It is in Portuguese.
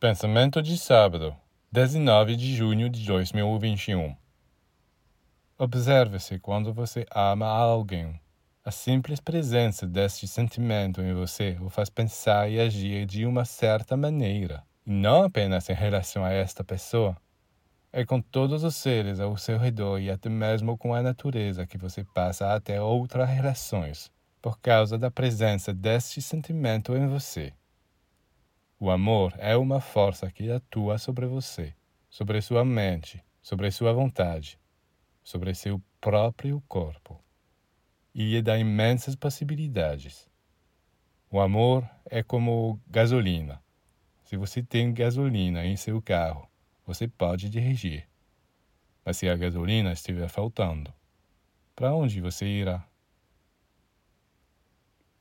Pensamento de sábado, 19 de junho de 2021. Observe-se quando você ama alguém. A simples presença deste sentimento em você o faz pensar e agir de uma certa maneira, e não apenas em relação a esta pessoa. É com todos os seres ao seu redor e até mesmo com a natureza que você passa a ter outras relações, por causa da presença deste sentimento em você. O amor é uma força que atua sobre você, sobre sua mente, sobre sua vontade, sobre seu próprio corpo e dá imensas possibilidades. O amor é como gasolina. Se você tem gasolina em seu carro, você pode dirigir. Mas se a gasolina estiver faltando, para onde você irá?